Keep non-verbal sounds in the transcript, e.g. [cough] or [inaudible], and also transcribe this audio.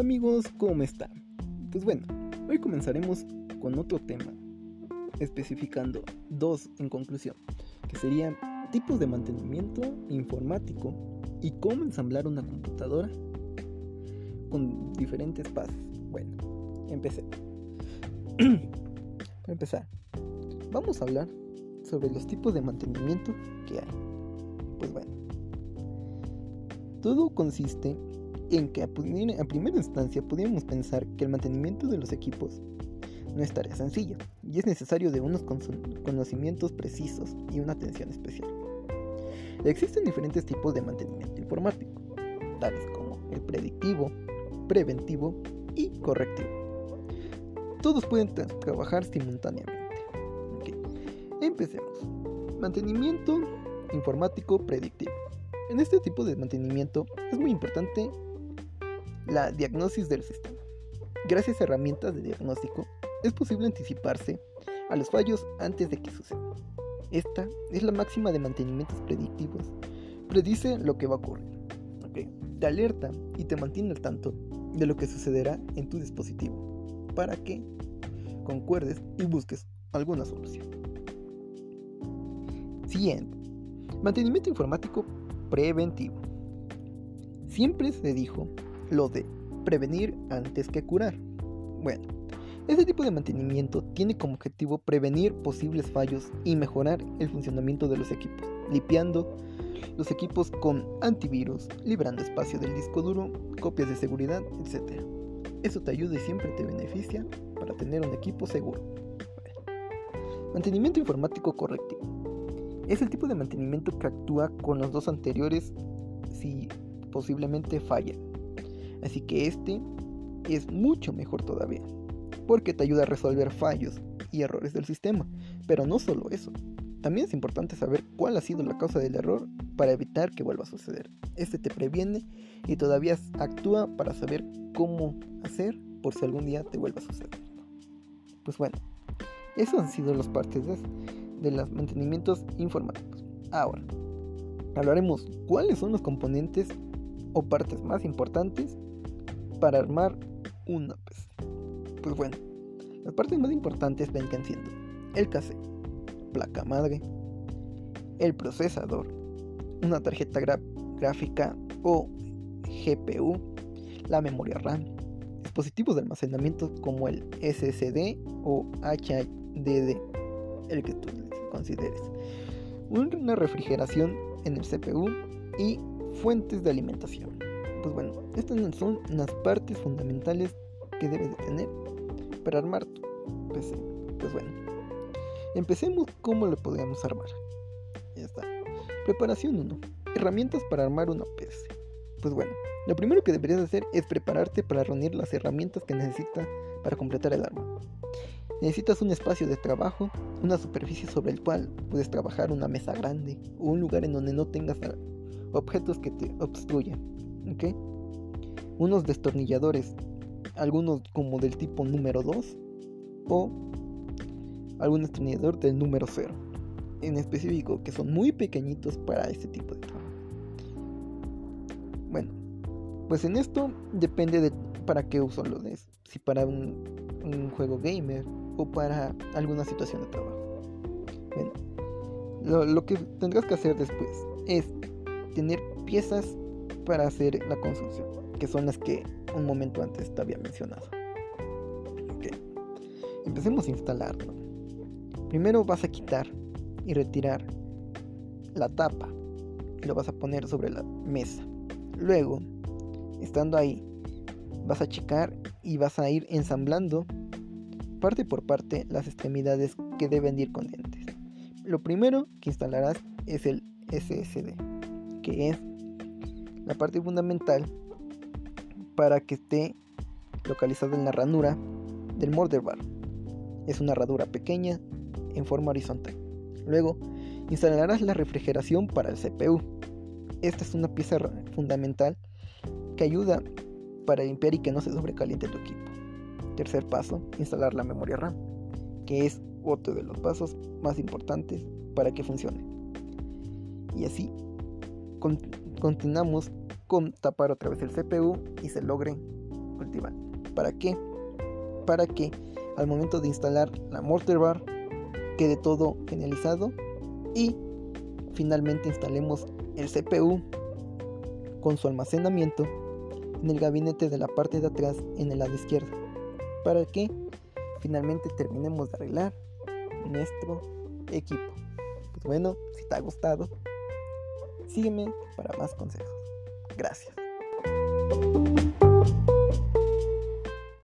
Hola amigos, ¿cómo están? Pues bueno, hoy comenzaremos con otro tema, especificando dos en conclusión, que serían tipos de mantenimiento informático y cómo ensamblar una computadora con diferentes pasos. Bueno, empecemos. [clears throat] Para empezar, vamos a hablar sobre los tipos de mantenimiento que hay. Pues bueno, todo consiste en que a, primera instancia podríamos pensar que el mantenimiento de los equipos no es tarea sencilla y es necesario de unos conocimientos precisos y una atención especial. Existen diferentes tipos de mantenimiento informático, tales como el predictivo, preventivo y correctivo. Todos pueden trabajar simultáneamente. Empecemos. Mantenimiento informático predictivo. En este tipo de mantenimiento es muy importante la diagnosis del sistema. Gracias a herramientas de diagnóstico es posible anticiparse a los fallos antes de que sucedan. Esta es la máxima de mantenimientos predictivos. Predice lo que va a ocurrir. Te alerta y te mantiene al tanto de lo que sucederá en tu dispositivo para que concuerdes y busques alguna solución. Siguiente. Mantenimiento informático preventivo. Siempre se dijo lo de prevenir antes que curar. Bueno, este tipo de mantenimiento tiene como objetivo prevenir posibles fallos y mejorar el funcionamiento de los equipos, limpiando los equipos con antivirus, librando espacio del disco duro, copias de seguridad, etc. Eso te ayuda y siempre te beneficia para tener un equipo seguro. Mantenimiento informático correctivo. Es el tipo de mantenimiento que actúa con los dos anteriores si posiblemente fallan. Así que este es mucho mejor todavía, porque te ayuda a resolver fallos y errores del sistema. Pero no solo eso, también es importante saber cuál ha sido la causa del error para evitar que vuelva a suceder. Este te previene y todavía actúa para saber cómo hacer por si algún día te vuelva a suceder. Pues bueno, esas han sido las partes de, de los mantenimientos informáticos. Ahora, hablaremos cuáles son los componentes o partes más importantes para armar una PC. Pues bueno, las partes más importantes vendrían siendo el cassette, placa madre, el procesador, una tarjeta gráfica o GPU, la memoria RAM, dispositivos de almacenamiento como el SSD o HDD, el que tú consideres, una refrigeración en el CPU y fuentes de alimentación. Pues bueno, estas son las partes fundamentales que debes de tener para armar tu PC. Pues bueno, empecemos cómo lo podríamos armar. Ya está. Preparación 1. Herramientas para armar una PC. Pues bueno, lo primero que deberías hacer es prepararte para reunir las herramientas que necesitas para completar el arma. Necesitas un espacio de trabajo, una superficie sobre el cual puedes trabajar, una mesa grande o un lugar en donde no tengas objetos que te obstruyan. ¿Ok? Unos destornilladores, algunos como del tipo número 2 o algún destornillador del número 0 en específico que son muy pequeñitos para este tipo de trabajo. Bueno, pues en esto depende de para qué uso lo des, si para un, juego gamer o para alguna situación de trabajo. Bueno, lo que tendrás que hacer después es tener piezas para hacer la construcción, que son las que un momento antes te había mencionado. Empecemos a instalarlo. Primero vas a quitar y retirar la tapa y lo vas a poner sobre la mesa. Luego, estando ahí, vas a checar y vas a ir ensamblando parte por parte las extremidades que deben ir con dientes. Lo primero que instalarás es el SSD, que es la parte fundamental para que esté localizada en la ranura del motherboard. Es una ranura pequeña en forma horizontal. Luego, instalarás la refrigeración para el CPU. Esta es una pieza fundamental que ayuda para limpiar y que no se sobrecaliente tu equipo. Tercer paso, instalar la memoria RAM, que es otro de los pasos más importantes para que funcione. Y así continuamos con tapar otra vez el CPU y se logre cultivar. ¿Para qué? Para que al momento de instalar la mortar bar quede todo finalizado y finalmente instalemos el CPU con su almacenamiento en el gabinete de la parte de atrás en el lado izquierdo para que finalmente terminemos de arreglar nuestro equipo. Pues bueno, si te ha gustado, sígueme para más consejos. Gracias.